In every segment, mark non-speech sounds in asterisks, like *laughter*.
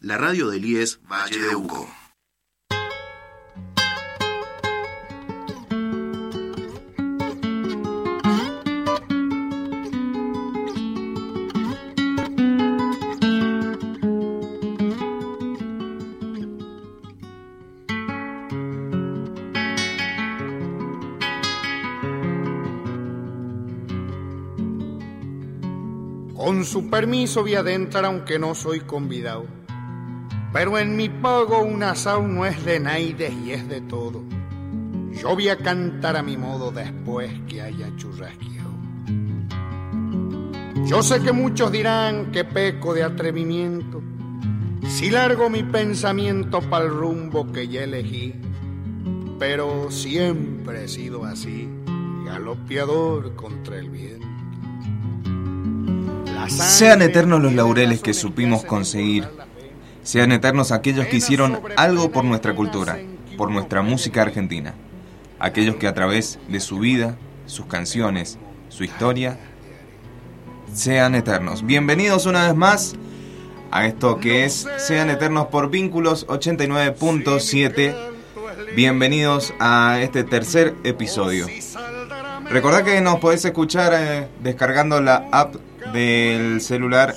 La radio del IES Valle de Uco. Su permiso voy adentrar aunque no soy convidado. Pero en mi pago un asado no es de naides y es de todo. Yo voy a cantar a mi modo después que haya churrasqueado. Yo sé que muchos dirán que peco de atrevimiento si largo mi pensamiento para el rumbo que ya elegí. Pero siempre he sido así, galopeador contra el viento. Sean eternos los laureles que supimos conseguir. Sean eternos aquellos que hicieron algo por nuestra cultura, por nuestra música argentina. Aquellos que a través de su vida, sus canciones, su historia, sean eternos. Bienvenidos una vez más a esto que es Sean eternos por vínculos 89.7. Bienvenidos a este tercer episodio. Recordad que nos podés escuchar eh, descargando la app del celular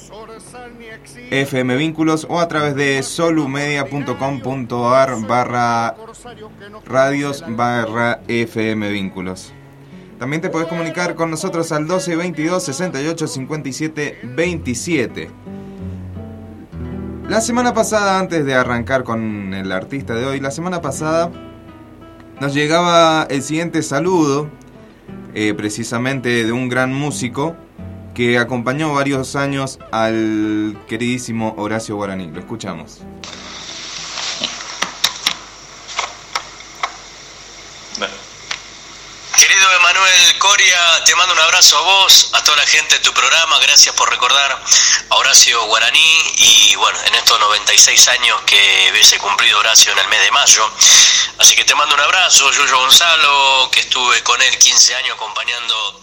FM Vínculos o a través de solumedia.com.ar barra radios barra FM Vínculos. También te podés comunicar con nosotros al 12 22 68 57 27. La semana pasada, antes de arrancar con el artista de hoy, la semana pasada nos llegaba el siguiente saludo, eh, precisamente de un gran músico que acompañó varios años al queridísimo Horacio Guaraní. Lo escuchamos. Querido Emanuel Coria, te mando un abrazo a vos, a toda la gente de tu programa, gracias por recordar a Horacio Guaraní y bueno, en estos 96 años que hubiese cumplido Horacio en el mes de mayo. Así que te mando un abrazo, Yuyo Gonzalo, que estuve con él 15 años acompañando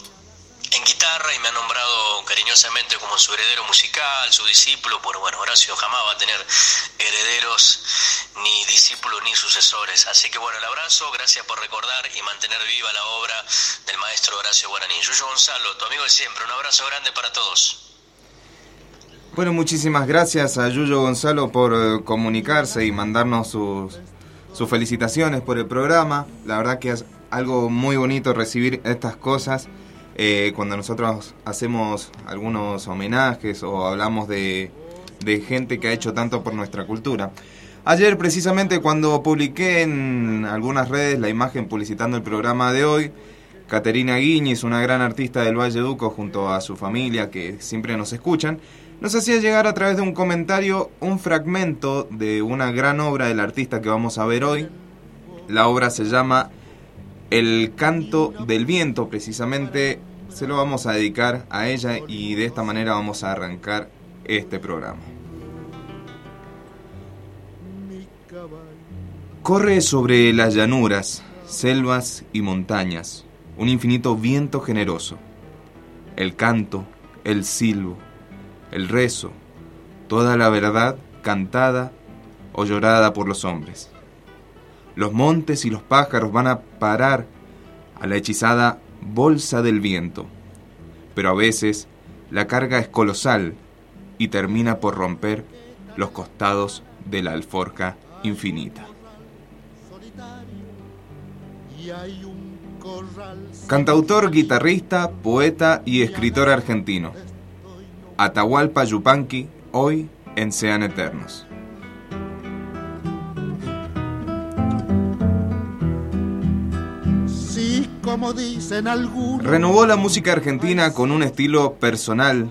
en guitarra y me ha nombrado cariñosamente como su heredero musical, su discípulo, pero bueno, Horacio jamás va a tener herederos, ni discípulos, ni sucesores. Así que bueno, el abrazo, gracias por recordar y mantener viva la obra del maestro Horacio Guaraní. Yuyo Gonzalo, tu amigo de siempre, un abrazo grande para todos. Bueno, muchísimas gracias a Yuyo Gonzalo por eh, comunicarse y mandarnos sus, sus felicitaciones por el programa. La verdad que es algo muy bonito recibir estas cosas. Eh, cuando nosotros hacemos algunos homenajes o hablamos de, de gente que ha hecho tanto por nuestra cultura. Ayer precisamente cuando publiqué en algunas redes la imagen publicitando el programa de hoy, Caterina Guiñez, una gran artista del Valle Duco junto a su familia que siempre nos escuchan, nos hacía llegar a través de un comentario un fragmento de una gran obra del artista que vamos a ver hoy. La obra se llama El canto del viento, precisamente se lo vamos a dedicar a ella y de esta manera vamos a arrancar este programa. Corre sobre las llanuras, selvas y montañas un infinito viento generoso. El canto, el silbo, el rezo, toda la verdad cantada o llorada por los hombres. Los montes y los pájaros van a parar a la hechizada bolsa del viento, pero a veces la carga es colosal y termina por romper los costados de la alforja infinita. Cantautor, guitarrista, poeta y escritor argentino. Atahualpa Yupanqui, hoy en Sean Eternos. Como dicen algunos. Renovó la música argentina con un estilo personal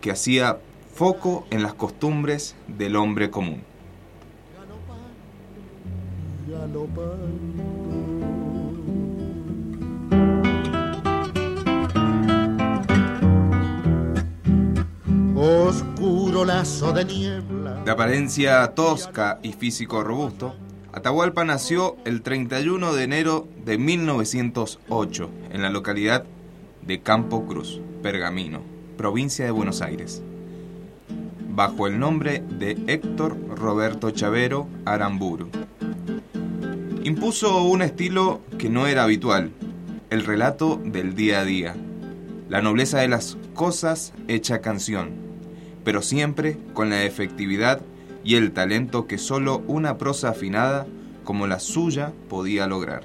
que hacía foco en las costumbres del hombre común. Oscuro lazo de niebla. De apariencia tosca y físico robusto, Atahualpa nació el 31 de enero de 1908 en la localidad de Campo Cruz, Pergamino, provincia de Buenos Aires. bajo el nombre de Héctor Roberto Chavero Aramburu. Impuso un estilo que no era habitual, el relato del día a día, la nobleza de las cosas hecha canción, pero siempre con la efectividad y el talento que solo una prosa afinada como la suya podía lograr.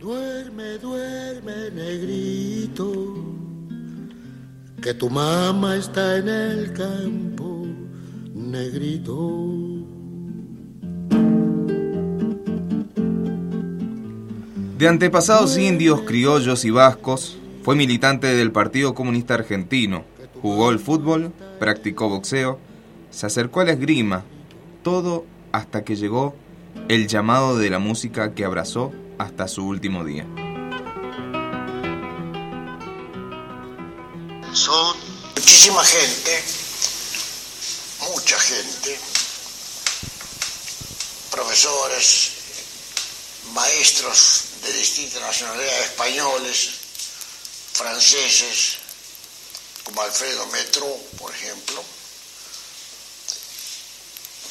Duerme, duerme, negrito, que tu mamá está en el campo, negrito. De antepasados indios, criollos y vascos, fue militante del Partido Comunista Argentino, jugó el fútbol, practicó boxeo, se acercó a la esgrima, todo hasta que llegó el llamado de la música que abrazó hasta su último día. Son muchísima gente, mucha gente, profesores, maestros de distintas nacionalidades españoles, franceses, como Alfredo Metro, por ejemplo,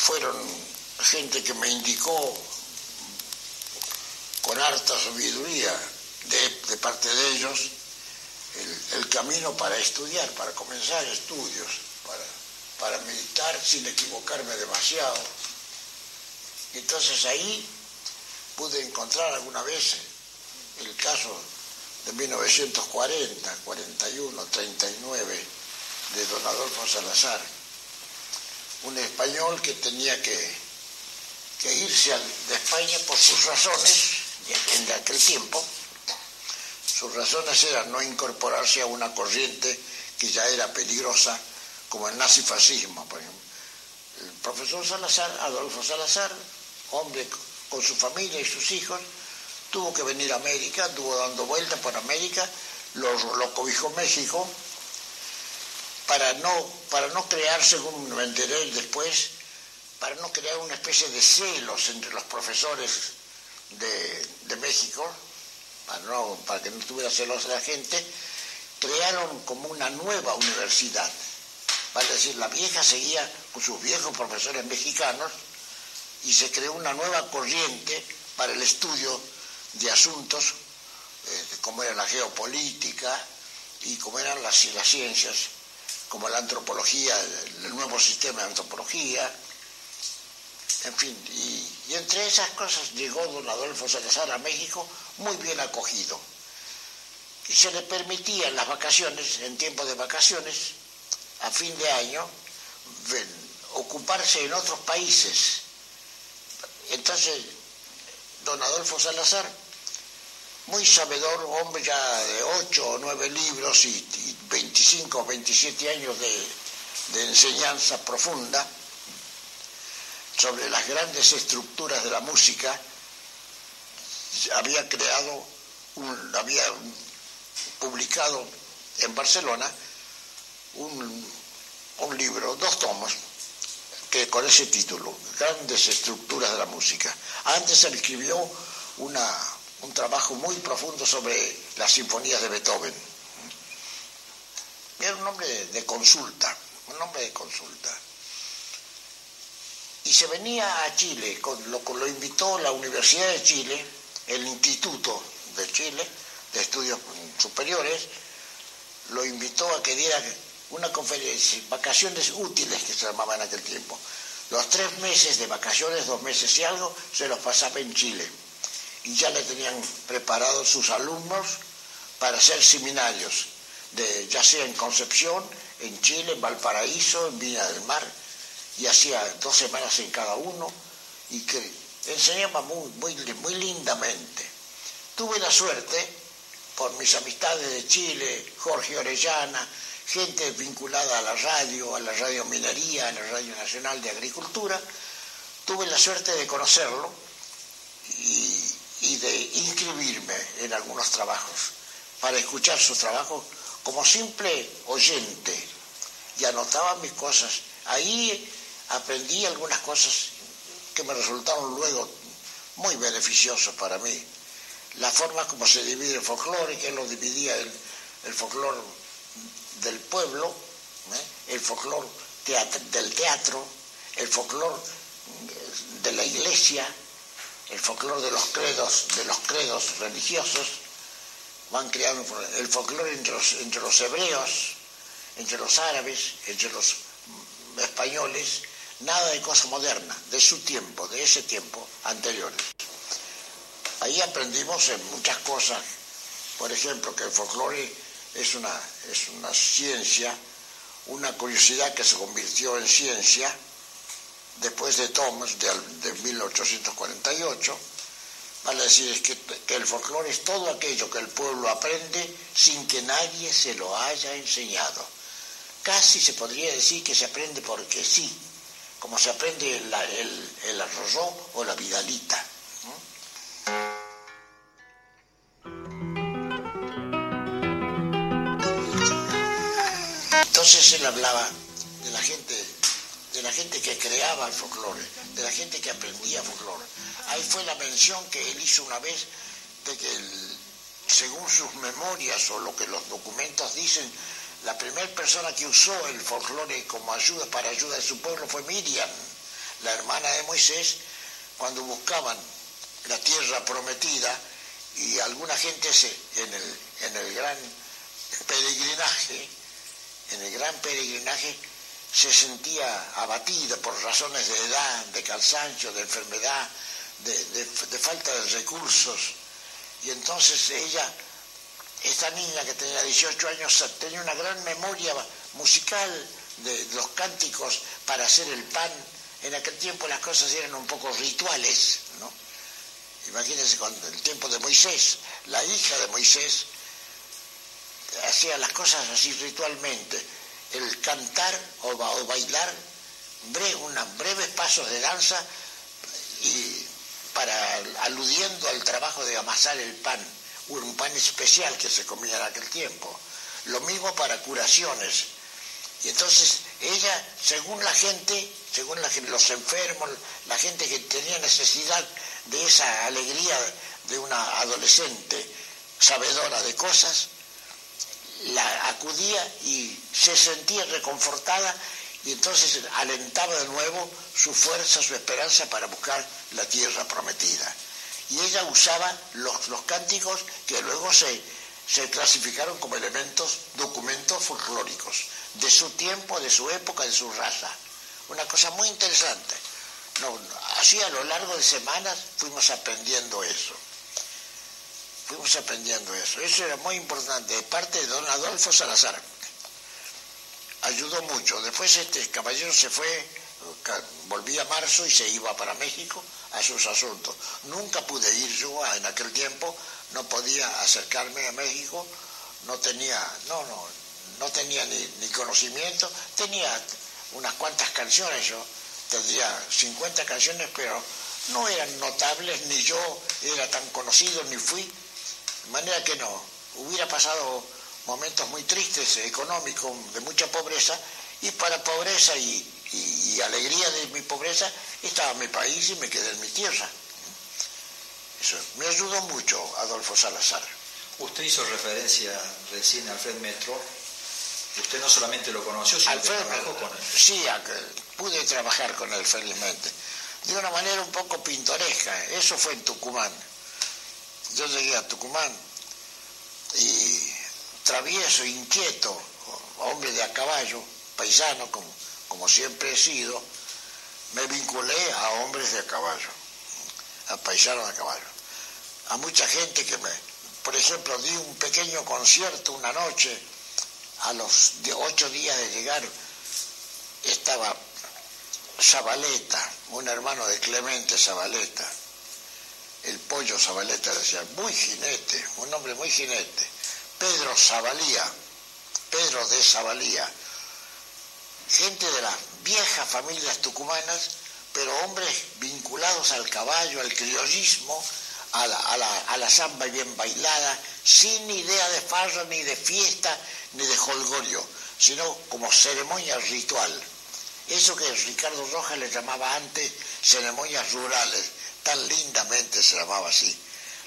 fueron gente que me indicó con harta sabiduría de, parte de ellos el, camino para estudiar, para comenzar estudios, para, para meditar sin equivocarme demasiado. Entonces ahí pude encontrar alguna vez el caso de 1940, 41, 39 de don Adolfo Salazar un español que tenía que, irse de España por sus razones, en aquel tiempo, sus razones eran no incorporarse a una corriente que ya era peligrosa, como el nazifascismo, por ejemplo. El profesor Salazar, Adolfo Salazar, hombre con su familia y sus hijos, tuvo que venir a América, estuvo dando vueltas por América, lo, lo cobijó México, para no, para no crear, según me enteré después, para no crear una especie de celos entre los profesores de, México, para, no, para que no tuviera celos la gente, crearon como una nueva universidad. Vale decir, la vieja seguía con sus viejos profesores mexicanos y se creó una nueva corriente para el estudio de asuntos eh, como era la geopolítica y como eran las ciencias como la antropología, el nuevo sistema de antropología, en fin, y, entre esas cosas llegó don Adolfo Salazar a México muy bien acogido. Y se le permitía en las vacaciones, en tiempo de vacaciones, a fin de año, ocuparse en otros países. Entonces, don Adolfo Salazar, muy sabedor, hombre ya de ocho o nueve libros y 25 o 27 años de, enseñanza profunda sobre las grandes estructuras de la música, había creado, había publicado en Barcelona un, libro, dos tomos, que con ese título, Grandes Estructuras de la Música. Antes se escribió una, un trabajo muy profundo sobre las sinfonías de Beethoven era un hombre de consulta, un hombre de consulta. Y se venía a Chile, lo, lo invitó la Universidad de Chile, el Instituto de Chile, de Estudios Superiores, lo invitó a que diera una conferencia, vacaciones útiles que se llamaban en aquel tiempo. Los tres meses de vacaciones, dos meses y algo, se los pasaba en Chile. Y ya le tenían preparados sus alumnos para hacer seminarios ya sea en Concepción, en Chile, en Valparaíso, en Viña del Mar, y hacía dos semanas en cada uno, y que enseñaba muy, muy, muy lindamente. Tuve la suerte, por mis amistades de Chile, Jorge Orellana, gente vinculada a la radio, a la radio minería, a la Radio Nacional de Agricultura, tuve la suerte de conocerlo y, y de inscribirme en algunos trabajos para escuchar sus trabajos como simple oyente y anotaba mis cosas. Ahí aprendí algunas cosas que me resultaron luego muy beneficiosas para mí. La forma como se divide el folclore, que lo dividía el, folclore del pueblo, ¿eh? el folclore del teatro, el folclore de la iglesia, el folclore de los credos, de los credos religiosos, van creando el folclore entre los, entre los hebreos, entre los árabes, entre los españoles, nada de cosa moderna, de su tiempo, de ese tiempo anteriores. Ahí aprendimos en muchas cosas, por ejemplo, que el folclore es una, es una ciencia, una curiosidad que se convirtió en ciencia después de Thomas, de, de 1848, vale decir que, el folclore es todo aquello que el pueblo aprende sin que nadie se lo haya enseñado. Casi se podría decir que se aprende porque sí, como se aprende el, el, el arroz o la vidalita. Entonces él hablaba de la gente, de la gente que creaba el folclore, de la gente que aprendía folclore. Ahí fue la mención que él hizo una vez de que según sus memorias o lo que los documentos dicen, la primera persona que usó el folclore como ayuda para ayuda de su pueblo fue Miriam, la hermana de Moisés, cuando buscaban la tierra prometida y alguna gente se, en, el, en el gran peregrinaje, en el gran peregrinaje, se sentía abatida por razones de edad, de cansancio, de enfermedad, de, de, falta de recursos. Y entonces ella esta niña que tenía 18 años tenía una gran memoria musical de los cánticos para hacer el pan. En aquel tiempo las cosas eran un poco rituales, ¿no? Imagínense cuando el tiempo de Moisés, la hija de Moisés hacía las cosas así ritualmente, el cantar o, bailar breves pasos de danza y para aludiendo al trabajo de amasar el pan un pan especial que se comía en aquel tiempo. Lo mismo para curaciones. Y entonces ella, según la gente, según la, los enfermos, la gente que tenía necesidad de esa alegría de una adolescente sabedora de cosas, la acudía y se sentía reconfortada y entonces alentaba de nuevo su fuerza, su esperanza para buscar la tierra prometida y ella usaba los, los cánticos que luego se, se clasificaron como elementos, documentos folclóricos, de su tiempo, de su época, de su raza. Una cosa muy interesante. Así a lo largo de semanas fuimos aprendiendo eso. Fuimos aprendiendo eso. Eso era muy importante, de parte de don Adolfo Salazar. Ayudó mucho. Después este caballero se fue, volvía a marzo y se iba para México a sus asuntos. Nunca pude ir yo en aquel tiempo, no podía acercarme a México, no tenía, no, no, no tenía ni, conocimiento, tenía unas cuantas canciones, yo tendría 50 canciones, pero no eran notables, ni yo era tan conocido, ni fui, de manera que no, hubiera pasado momentos muy tristes, económicos, de mucha pobreza, y para pobreza y, y, alegría de mi pobreza, estaba en mi país y me quedé en mi tierra. Eso me ayudó mucho Adolfo Salazar. Usted hizo referencia recién a Alfred Metro. Usted no solamente lo conoció, sino que trabajó con él. Sí, pude trabajar con él felizmente. De una manera un poco pintoresca. Eso fue en Tucumán. Yo llegué a Tucumán y travieso, inquieto, hombre de a caballo, paisano, como como siempre he sido, me vinculé a hombres de caballo, a paisanos de caballo, a mucha gente que me, por ejemplo, di un pequeño concierto una noche, a los ocho días de llegar, estaba Zabaleta, un hermano de Clemente Zabaleta, el pollo Zabaleta decía, muy jinete, un hombre muy jinete, Pedro Zabalía, Pedro de Zabalía, gente de las viejas familias tucumanas, pero hombres vinculados al caballo, al criollismo, a la, a la, a la samba bien bailada, sin idea de farra, ni de fiesta, ni de holgorio, sino como ceremonia ritual. Eso que Ricardo Rojas le llamaba antes ceremonias rurales, tan lindamente se llamaba así.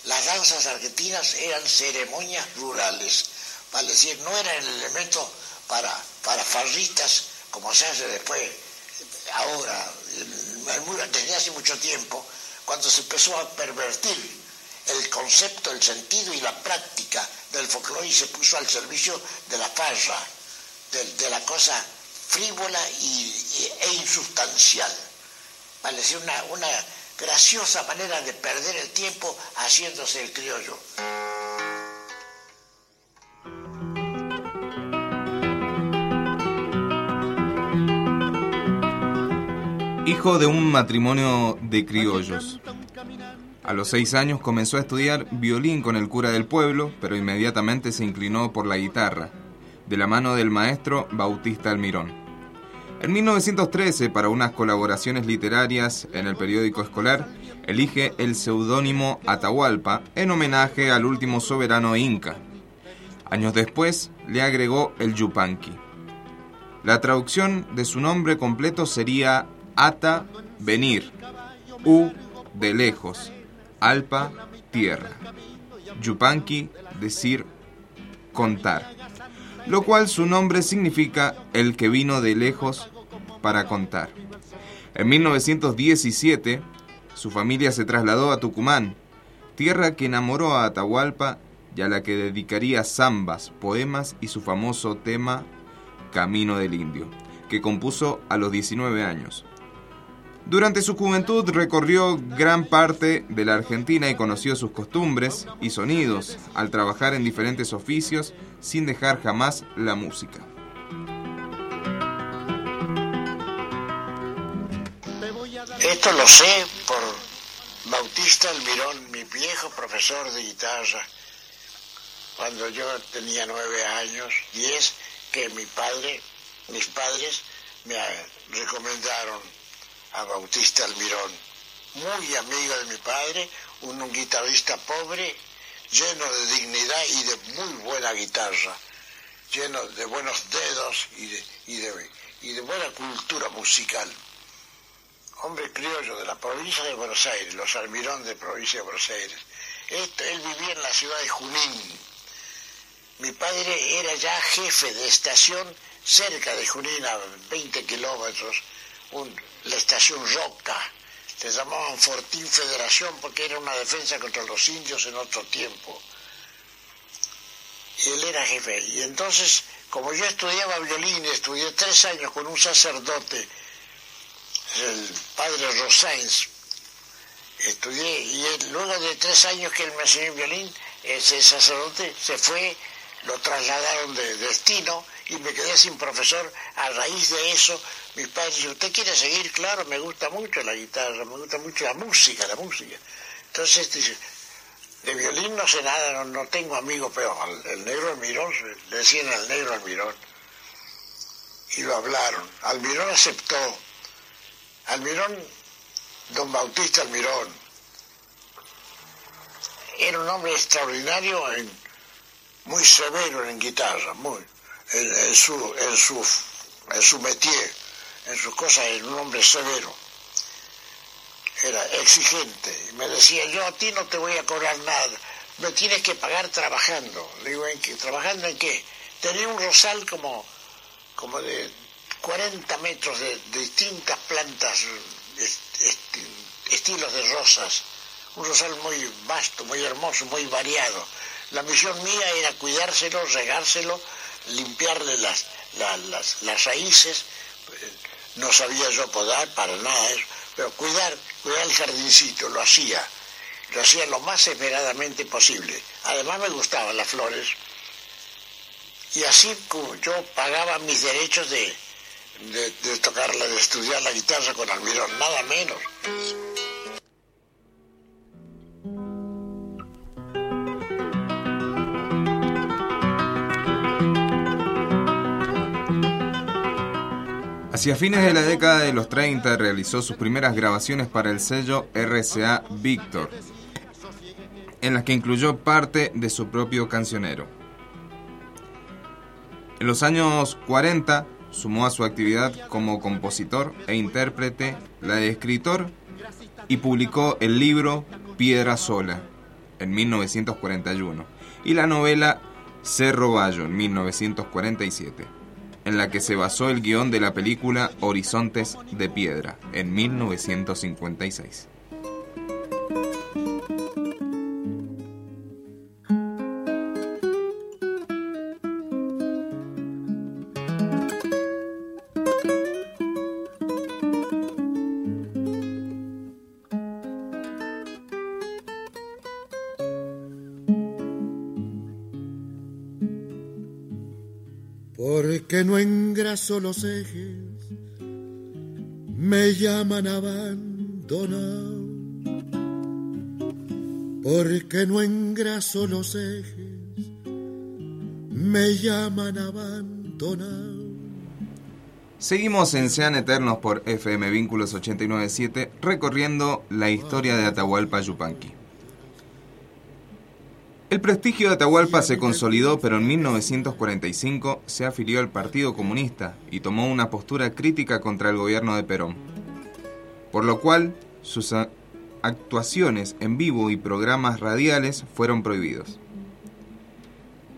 Las danzas argentinas eran ceremonias rurales, vale decir, no eran el elemento para, para farritas como se hace después, ahora, desde hace mucho tiempo, cuando se empezó a pervertir el concepto, el sentido y la práctica del folclore y se puso al servicio de la farra, de, la cosa frívola y, e insustancial. Vale, una, una graciosa manera de perder el tiempo haciéndose el criollo. Hijo de un matrimonio de criollos. A los seis años comenzó a estudiar violín con el cura del pueblo, pero inmediatamente se inclinó por la guitarra, de la mano del maestro Bautista Almirón. En 1913, para unas colaboraciones literarias en el periódico escolar, elige el seudónimo Atahualpa en homenaje al último soberano inca. Años después, le agregó el Yupanqui. La traducción de su nombre completo sería Ata venir, U de lejos, Alpa tierra, Yupanqui decir contar, lo cual su nombre significa el que vino de lejos para contar. En 1917, su familia se trasladó a Tucumán, tierra que enamoró a Atahualpa y a la que dedicaría zambas, poemas y su famoso tema Camino del Indio, que compuso a los 19 años. Durante su juventud recorrió gran parte de la Argentina y conoció sus costumbres y sonidos al trabajar en diferentes oficios sin dejar jamás la música. Esto lo sé por Bautista Almirón, mi viejo profesor de guitarra, cuando yo tenía nueve años, y es que mi padre, mis padres me recomendaron a Bautista Almirón, muy amigo de mi padre, un, guitarrista pobre, lleno de dignidad y de muy buena guitarra, lleno de buenos dedos y de, y de, y de buena cultura musical. Hombre criollo de la provincia de Buenos Aires, los Almirón de provincia de Buenos Aires. Este, él vivía en la ciudad de Junín. Mi padre era ya jefe de estación cerca de Junín, a 20 kilómetros, la estación Roca, se llamaban Fortín Federación porque era una defensa contra los indios en otro tiempo. Y él era jefe. Y entonces, como yo estudiaba violín, estudié tres años con un sacerdote, el padre Rosáins, estudié, y luego de tres años que él me enseñó violín, ese sacerdote se fue, lo trasladaron de destino y me quedé sin profesor. A raíz de eso, mis padres dijeron, ¿usted quiere seguir? Claro, me gusta mucho la guitarra, me gusta mucho la música, la música. Entonces dice, de violín no sé nada, no, tengo amigo, pero el negro Almirón, le decían al negro Almirón. Y lo hablaron. Almirón aceptó. Almirón, don Bautista Almirón, era un hombre extraordinario, muy severo en guitarra, muy en, su, en, su, en su métier, en sus cosas, era un hombre severo. Era exigente. Y me decía, yo a ti no te voy a cobrar nada, me tienes que pagar trabajando. Le digo, ¿en qué? ¿Trabajando en qué? Tenía un rosal como, como de 40 metros de, distintas plantas, estilos de rosas. Un rosal muy vasto, muy hermoso, muy variado. La misión mía era cuidárselo, regárselo, limpiarle las, las, las, raíces, no sabía yo podar para nada eso, pero cuidar, cuidar el jardincito, lo hacía, lo hacía lo más esmeradamente posible. Además me gustaban las flores. Y así como yo pagaba mis derechos de, de, de tocarla, de estudiar la guitarra con Almirón, nada menos. Hacia fines de la década de los 30 realizó sus primeras grabaciones para el sello RCA Victor, en las que incluyó parte de su propio cancionero. En los años 40 sumó a su actividad como compositor e intérprete la de escritor y publicó el libro Piedra Sola en 1941 y la novela Cerro Bayo en 1947. En la que se basó el guion de la película Horizontes de Piedra, en 1956. Los ejes, me llaman abandonado. Porque no engraso los ejes, me llaman abandonado. Seguimos en Sean Eternos por FM Vínculos 897 recorriendo la historia de Atahualpa Yupanqui. El prestigio de Atahualpa se consolidó, pero en 1945 se afilió al Partido Comunista y tomó una postura crítica contra el gobierno de Perón, por lo cual sus actuaciones en vivo y programas radiales fueron prohibidos.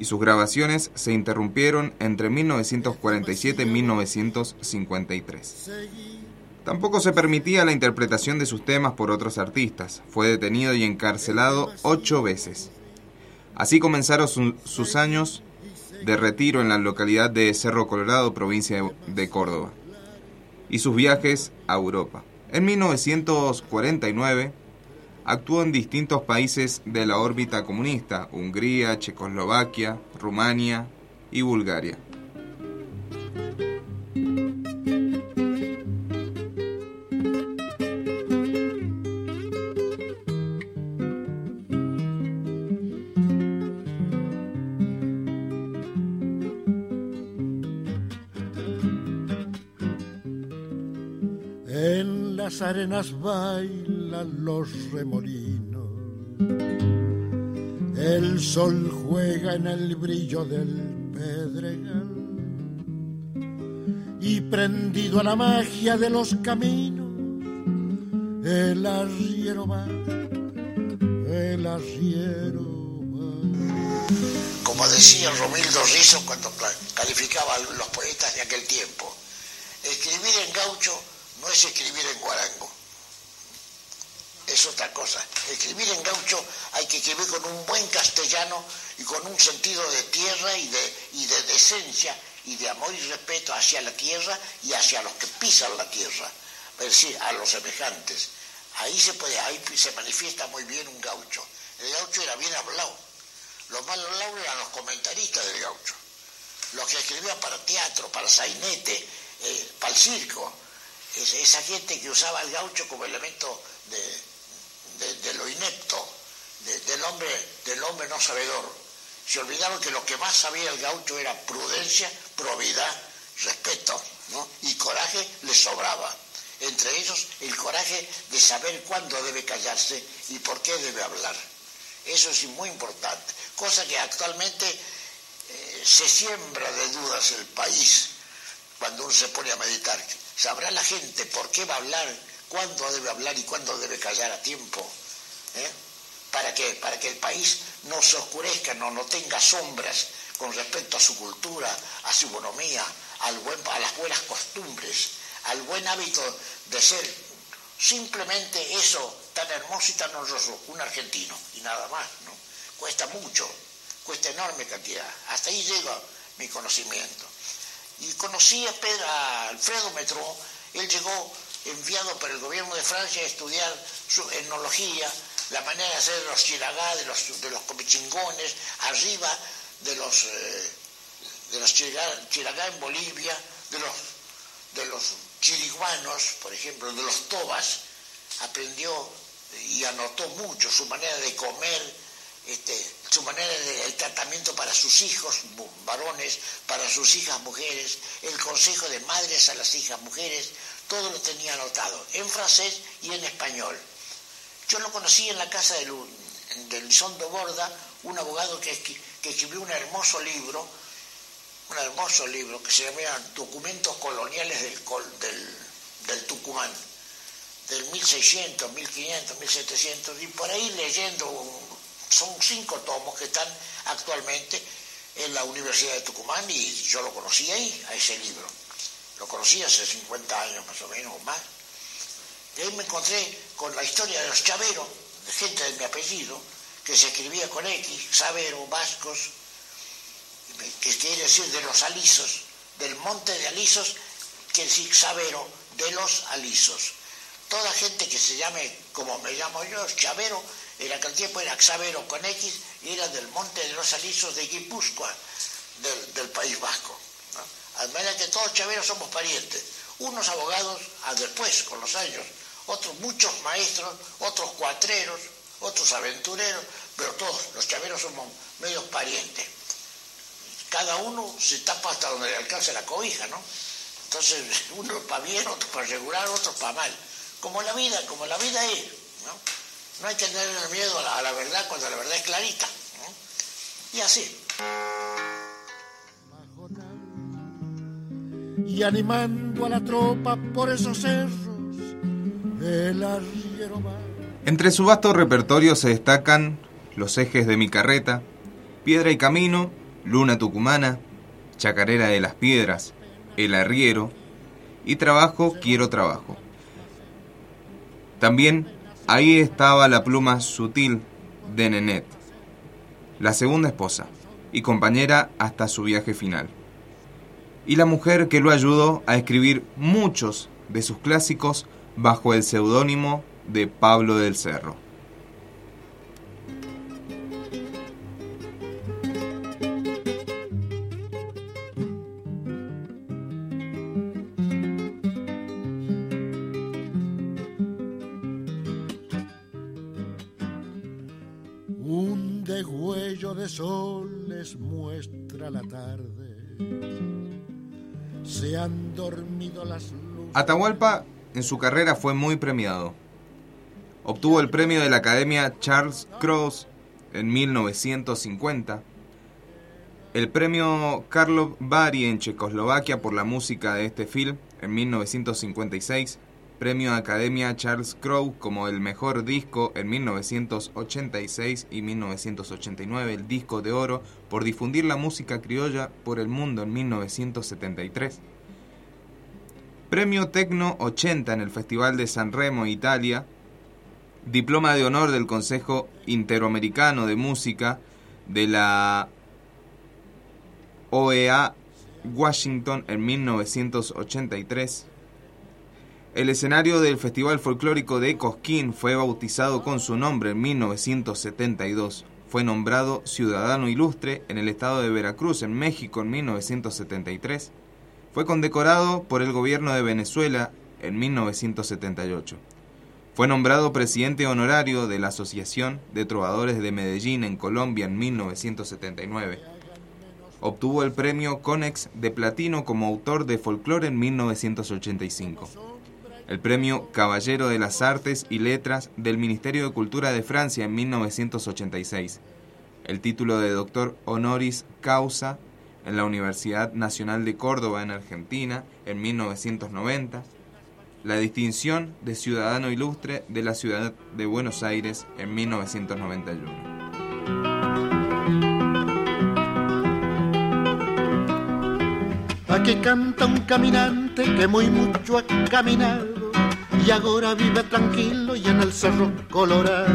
Y sus grabaciones se interrumpieron entre 1947 y 1953. Tampoco se permitía la interpretación de sus temas por otros artistas. Fue detenido y encarcelado ocho veces. Así comenzaron sus años de retiro en la localidad de Cerro Colorado, provincia de Córdoba, y sus viajes a Europa. En 1949 actuó en distintos países de la órbita comunista, Hungría, Checoslovaquia, Rumania y Bulgaria. Arenas bailan los remolinos. El sol juega en el brillo del pedregal. Y prendido a la magia de los caminos, el arriero va, el arriero. Como decía Romildo Rizzo cuando calificaba a los poetas de aquel tiempo, escribir en gaucho es escribir en guarango. Es otra cosa. Escribir en gaucho hay que escribir con un buen castellano y con un sentido de tierra y de, y de decencia y de amor y respeto hacia la tierra y hacia los que pisan la tierra, es decir, a los semejantes. Ahí se puede, ahí se manifiesta muy bien un gaucho. El gaucho era bien hablado. Los mal hablados eran los comentaristas del gaucho. Los que escribían para teatro, para sainete, eh, para el circo esa gente que usaba el gaucho como elemento de, lo inepto, del, hombre, del hombre no sabedor. Se olvidaron que lo que más sabía el gaucho era prudencia, probidad, respeto, y coraje le sobraba. Entre ellos el coraje de saber cuándo debe callarse y por qué debe hablar. Eso es muy importante, cosa que actualmente eh, se siembra de dudas el país cuando uno se pone a meditar sabrá la gente por qué va a hablar, cuándo debe hablar y cuándo debe callar a tiempo. ¿eh? ¿Para qué? Para que el país no se oscurezca, no, no tenga sombras con respecto a su cultura, a su economía, a las buenas costumbres, al buen hábito de ser simplemente eso tan hermoso y tan honroso, un argentino y nada más, ¿no? Cuesta mucho, cuesta enorme cantidad. Hasta ahí llega mi conocimiento y conocí a, Pedro, Alfredo Metro, él llegó enviado por el gobierno de Francia a estudiar su etnología, la manera de hacer los chiragá, de los, de los comichingones, arriba de los, eh, de los chiragá, en Bolivia, de los, de los chiriguanos, por ejemplo, de los tobas, aprendió y anotó mucho su manera de comer, este, su manera de tratamiento para sus hijos varones, para sus hijas mujeres, el consejo de madres a las hijas mujeres, todo lo tenía anotado en francés y en español. Yo lo conocí en la casa de, de Lizondo Borda, un abogado que, escribió un hermoso libro, un hermoso libro que se llamaba Documentos Coloniales del, del, del Tucumán, del 1600, 1500, 1700, y por ahí leyendo son cinco tomos que están actualmente en la Universidad de Tucumán y yo lo conocí ahí, a ese libro. Lo conocí hace 50 años más o menos o más. Y ahí me encontré con la historia de los chaveros, de gente de mi apellido, que se escribía con X, Sabero, Vascos, que quiere decir de los alisos, del monte de alisos, quiere decir Sabero, de los alisos. Toda gente que se llame como me llamo yo, Chavero, aquel tiempo era Xavero con X y era del monte de los alisos de Guipúzcoa, del, País Vasco. ¿no? Al manera que todos chaveros somos parientes. Unos abogados a después, con los años, otros muchos maestros, otros cuatreros, otros aventureros, pero todos los chaveros somos medios parientes. Cada uno se tapa hasta donde le alcance la cobija, ¿no? Entonces, *laughs* uno para bien, otro para regular, otro para mal. Como la vida, como la vida es, ¿no? No hay que tener miedo a la, verdad cuando la verdad es clarita. Y así. Y animando a la tropa por esos cerros Entre su vasto repertorio se destacan Los ejes de mi carreta, Piedra y Camino, Luna Tucumana, Chacarera de las Piedras, El Arriero y Trabajo Quiero Trabajo. También Ahí estaba la pluma sutil de Nenet, la segunda esposa y compañera hasta su viaje final, y la mujer que lo ayudó a escribir muchos de sus clásicos bajo el seudónimo de Pablo del Cerro. Muestra la tarde. Se han dormido las Atahualpa en su carrera fue muy premiado. Obtuvo el premio de la Academia Charles Cross en 1950, el premio Karlov Bari en Checoslovaquia por la música de este film en 1956 Premio Academia Charles Crow como el mejor disco en 1986 y 1989, el disco de oro por difundir la música criolla por el mundo en 1973. Premio Tecno 80 en el Festival de San Remo, Italia. Diploma de honor del Consejo Interoamericano de Música de la OEA Washington en 1983 el escenario del Festival Folclórico de Cosquín fue bautizado con su nombre en 1972. Fue nombrado Ciudadano Ilustre en el estado de Veracruz, en México, en 1973. Fue condecorado por el gobierno de Venezuela en 1978. Fue nombrado presidente honorario de la Asociación de Trovadores de Medellín en Colombia en 1979. Obtuvo el premio Conex de Platino como autor de folclore en 1985 el premio Caballero de las Artes y Letras del Ministerio de Cultura de Francia en 1986, el título de doctor honoris causa en la Universidad Nacional de Córdoba en Argentina en 1990, la distinción de Ciudadano Ilustre de la Ciudad de Buenos Aires en 1991. Aquí canta un caminante que muy mucho ha caminado y ahora vive tranquilo y en el cerro colorado.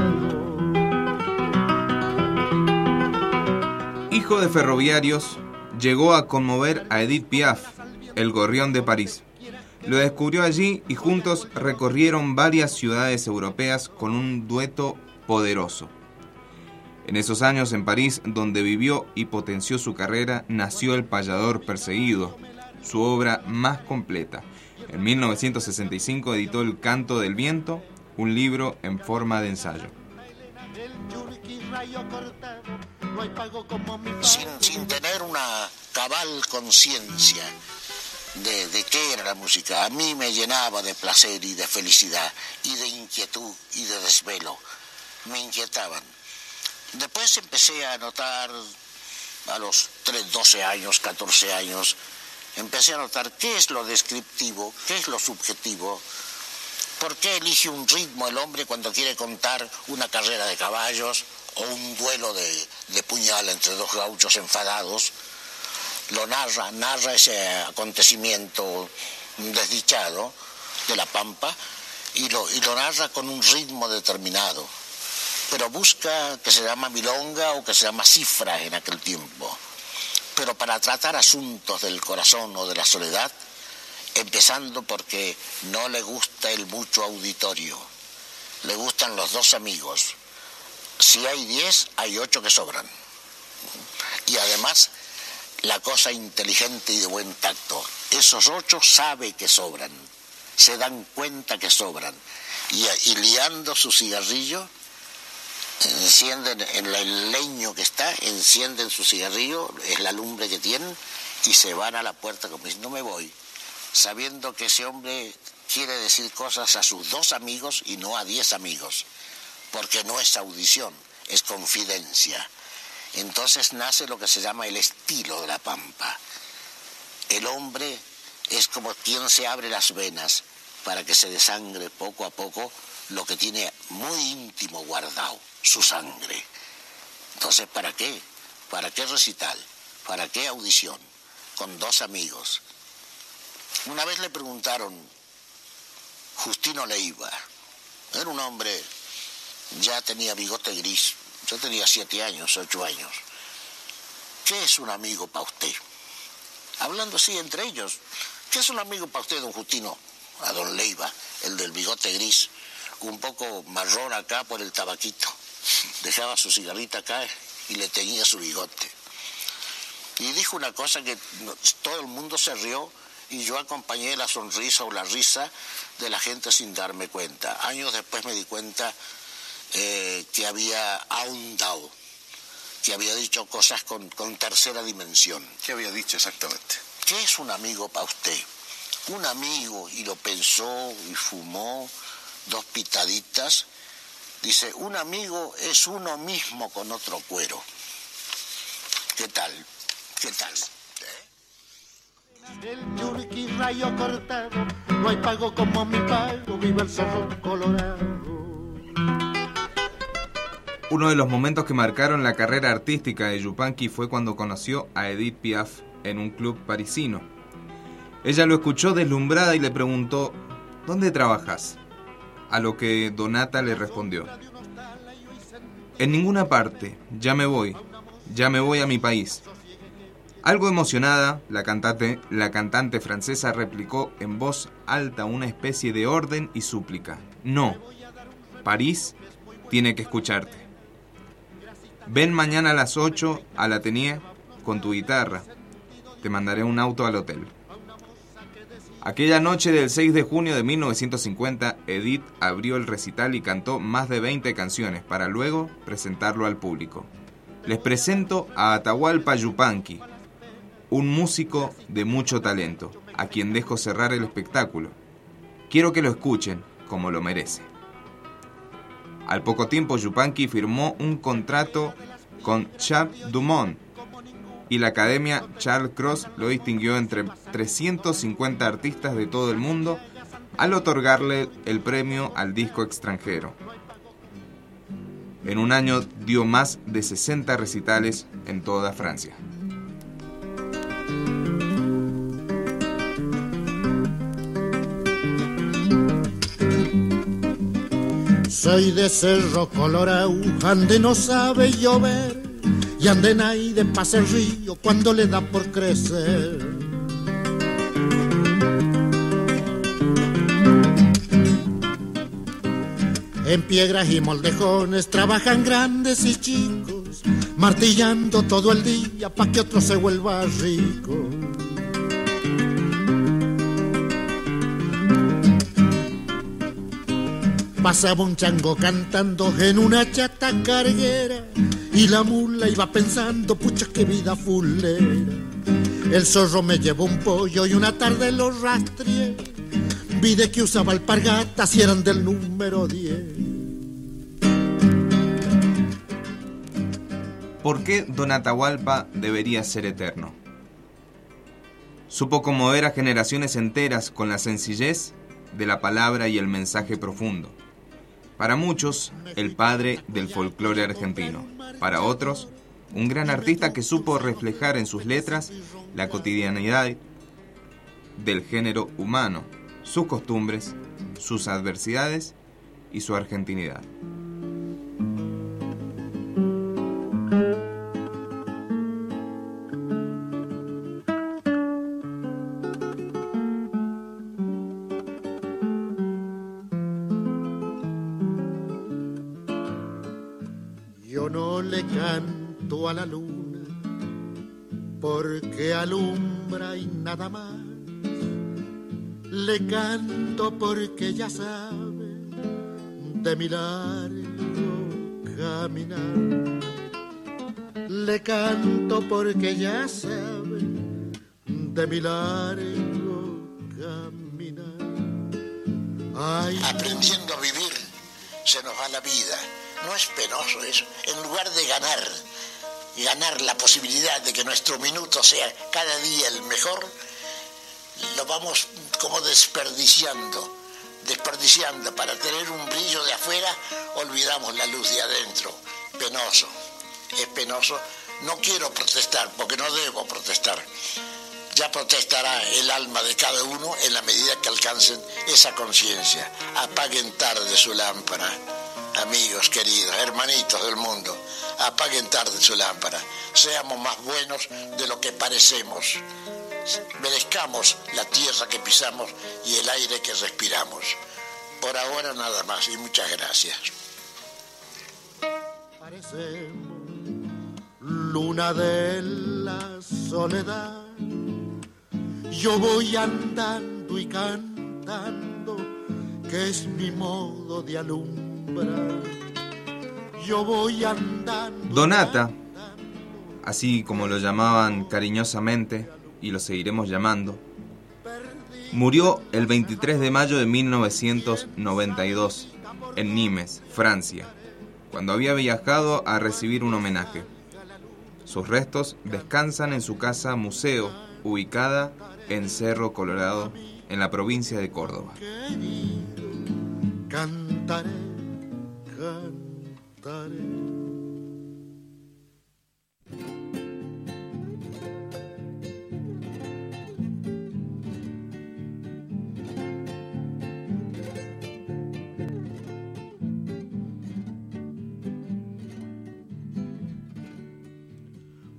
Hijo de ferroviarios, llegó a conmover a Edith Piaf, el gorrión de París. Lo descubrió allí y juntos recorrieron varias ciudades europeas con un dueto poderoso. En esos años en París, donde vivió y potenció su carrera, nació El payador perseguido, su obra más completa. En 1965 editó El canto del viento, un libro en forma de ensayo. Sin, tener una cabal conciencia de, qué era la música, a mí me llenaba de placer y de felicidad y de inquietud y de desvelo. Me inquietaban. Después empecé a notar a los 3, 12 años, 14 años, empecé a notar qué es lo descriptivo, qué es lo subjetivo, por qué elige un ritmo el hombre cuando quiere contar una carrera de caballos o un duelo de, de puñal entre dos gauchos enfadados, lo narra, narra ese acontecimiento desdichado de la pampa y lo, y lo narra con un ritmo determinado, pero busca que se llama milonga o que se llama cifra en aquel tiempo. Pero para tratar asuntos del corazón o de la soledad, empezando porque no le gusta el mucho auditorio, le gustan los dos amigos. Si hay diez, hay ocho que sobran. Y además, la cosa inteligente y de buen tacto, esos ocho sabe que sobran, se dan cuenta que sobran. Y, y liando su cigarrillo, encienden en el leño que está, encienden su cigarrillo, es la lumbre que tienen, y se van a la puerta como diciendo, no me voy, sabiendo que ese hombre quiere decir cosas a sus dos amigos y no a diez amigos, porque no es audición, es confidencia. Entonces nace lo que se llama el estilo de la pampa. El hombre es como quien se abre las venas para que se desangre poco a poco lo que tiene muy íntimo guardado, su sangre. Entonces, ¿para qué? ¿Para qué recital? ¿Para qué audición? Con dos amigos. Una vez le preguntaron, Justino Leiva, era un hombre, ya tenía bigote gris, yo tenía siete años, ocho años. ¿Qué es un amigo para usted? Hablando así entre ellos, ¿qué es un amigo para usted, don Justino? A don Leiva, el del bigote gris, un poco marrón acá por el tabaquito. Dejaba su cigarrita acá y le tenía su bigote. Y dijo una cosa que todo el mundo se rió y yo acompañé la sonrisa o la risa de la gente sin darme cuenta. Años después me di cuenta eh, que había ahondado, que había dicho cosas con, con tercera dimensión. ¿Qué había dicho exactamente? ¿Qué es un amigo para usted? Un amigo, y lo pensó y fumó dos pitaditas, dice, un amigo es uno mismo con otro cuero. ¿Qué tal? ¿Qué tal? El yurki rayo cortado, no hay pago como mi pago, viva el cerro colorado. Uno de los momentos que marcaron la carrera artística de Yupanqui fue cuando conoció a Edith Piaf en un club parisino. Ella lo escuchó deslumbrada y le preguntó, ¿Dónde trabajas? A lo que Donata le respondió, En ninguna parte, ya me voy, ya me voy a mi país. Algo emocionada, la cantante, la francesa replicó en voz alta una especie de orden y súplica. No, París tiene que escucharte. Ven mañana a las 8 al Atelier con tu guitarra. Te mandaré un auto al hotel. Aquella noche del 6 de junio de 1950, Edith abrió el recital y cantó más de 20 canciones para luego presentarlo al público. Les presento a Atahualpa Yupanqui, un músico de mucho talento, a quien dejo cerrar el espectáculo. Quiero que lo escuchen como lo merece. Al poco tiempo, Yupanqui firmó un contrato con Charles Dumont y la Academia Charles Cross lo distinguió entre 350 artistas de todo el mundo al otorgarle el premio al disco extranjero. En un año dio más de 60 recitales en toda Francia. Soy de Cerro Colorado, ande no sabe llover, y ande de pasa el río cuando le da por crecer. En piedras y moldejones trabajan grandes y chicos, martillando todo el día pa' que otro se vuelva rico. Pasaba un chango cantando en una chata carguera y la mula iba pensando, pucha qué vida fulera. El zorro me llevó un pollo y una tarde lo rastreé. Vi de que usaba alpargatas y eran del número 10. ¿Por qué Don Atahualpa debería ser eterno? Supo conmover a generaciones enteras con la sencillez de la palabra y el mensaje profundo. Para muchos, el padre del folclore argentino. Para otros, un gran artista que supo reflejar en sus letras la cotidianidad del género humano, sus costumbres, sus adversidades y su argentinidad. Nada más. Le canto porque ya sabe de mi largo caminar. Le canto porque ya sabe de mi largo caminar. Ay, Aprendiendo a vivir se nos va la vida. No es penoso eso. En lugar de ganar, ganar la posibilidad de que nuestro minuto sea cada día el mejor, lo vamos como desperdiciando, desperdiciando para tener un brillo de afuera, olvidamos la luz de adentro. Penoso, es penoso. No quiero protestar porque no debo protestar. Ya protestará el alma de cada uno en la medida que alcancen esa conciencia. Apaguen tarde su lámpara, amigos queridos, hermanitos del mundo. Apaguen tarde su lámpara. Seamos más buenos de lo que parecemos. Merezcamos la tierra que pisamos y el aire que respiramos. Por ahora nada más y muchas gracias. parecemos luna de la soledad. Yo voy andando y cantando, que es mi modo de alumbrar. Yo voy andando. Donata, así como lo llamaban cariñosamente, y lo seguiremos llamando, murió el 23 de mayo de 1992 en Nimes, Francia, cuando había viajado a recibir un homenaje. Sus restos descansan en su casa museo, ubicada en Cerro Colorado, en la provincia de Córdoba. cantaré,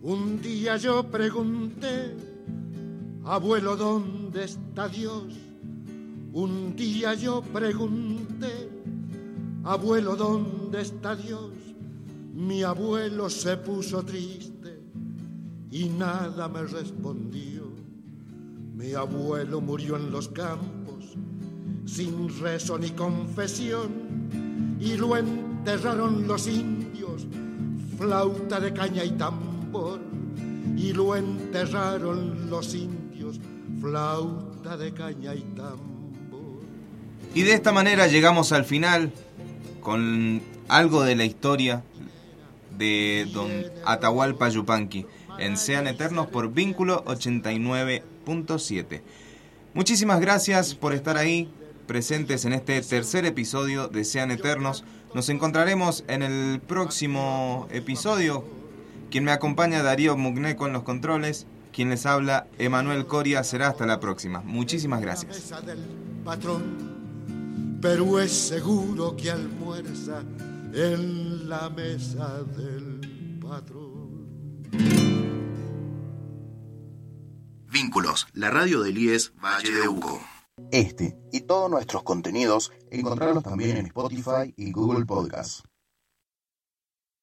Un día yo pregunté, abuelo, ¿dónde está Dios? Un día yo pregunté, abuelo, ¿dónde está Dios? Mi abuelo se puso triste y nada me respondió. Mi abuelo murió en los campos, sin rezo ni confesión, y lo enterraron los indios, flauta de caña y tambor, y lo enterraron los indios, flauta de caña y tambor. Y de esta manera llegamos al final con algo de la historia de don Atahualpa Yupanqui en Sean Eternos por Vínculo 89.7. Muchísimas gracias por estar ahí presentes en este tercer episodio de Sean Eternos. Nos encontraremos en el próximo episodio. Quien me acompaña Darío Mugneco en los controles. Quien les habla Emanuel Coria será hasta la próxima. Muchísimas gracias. Pero es seguro que almuerza en la mesa del patrón. Vínculos, la radio del IES Valle de Uco. Este y todos nuestros contenidos encontrarlos también en Spotify y Google Podcasts.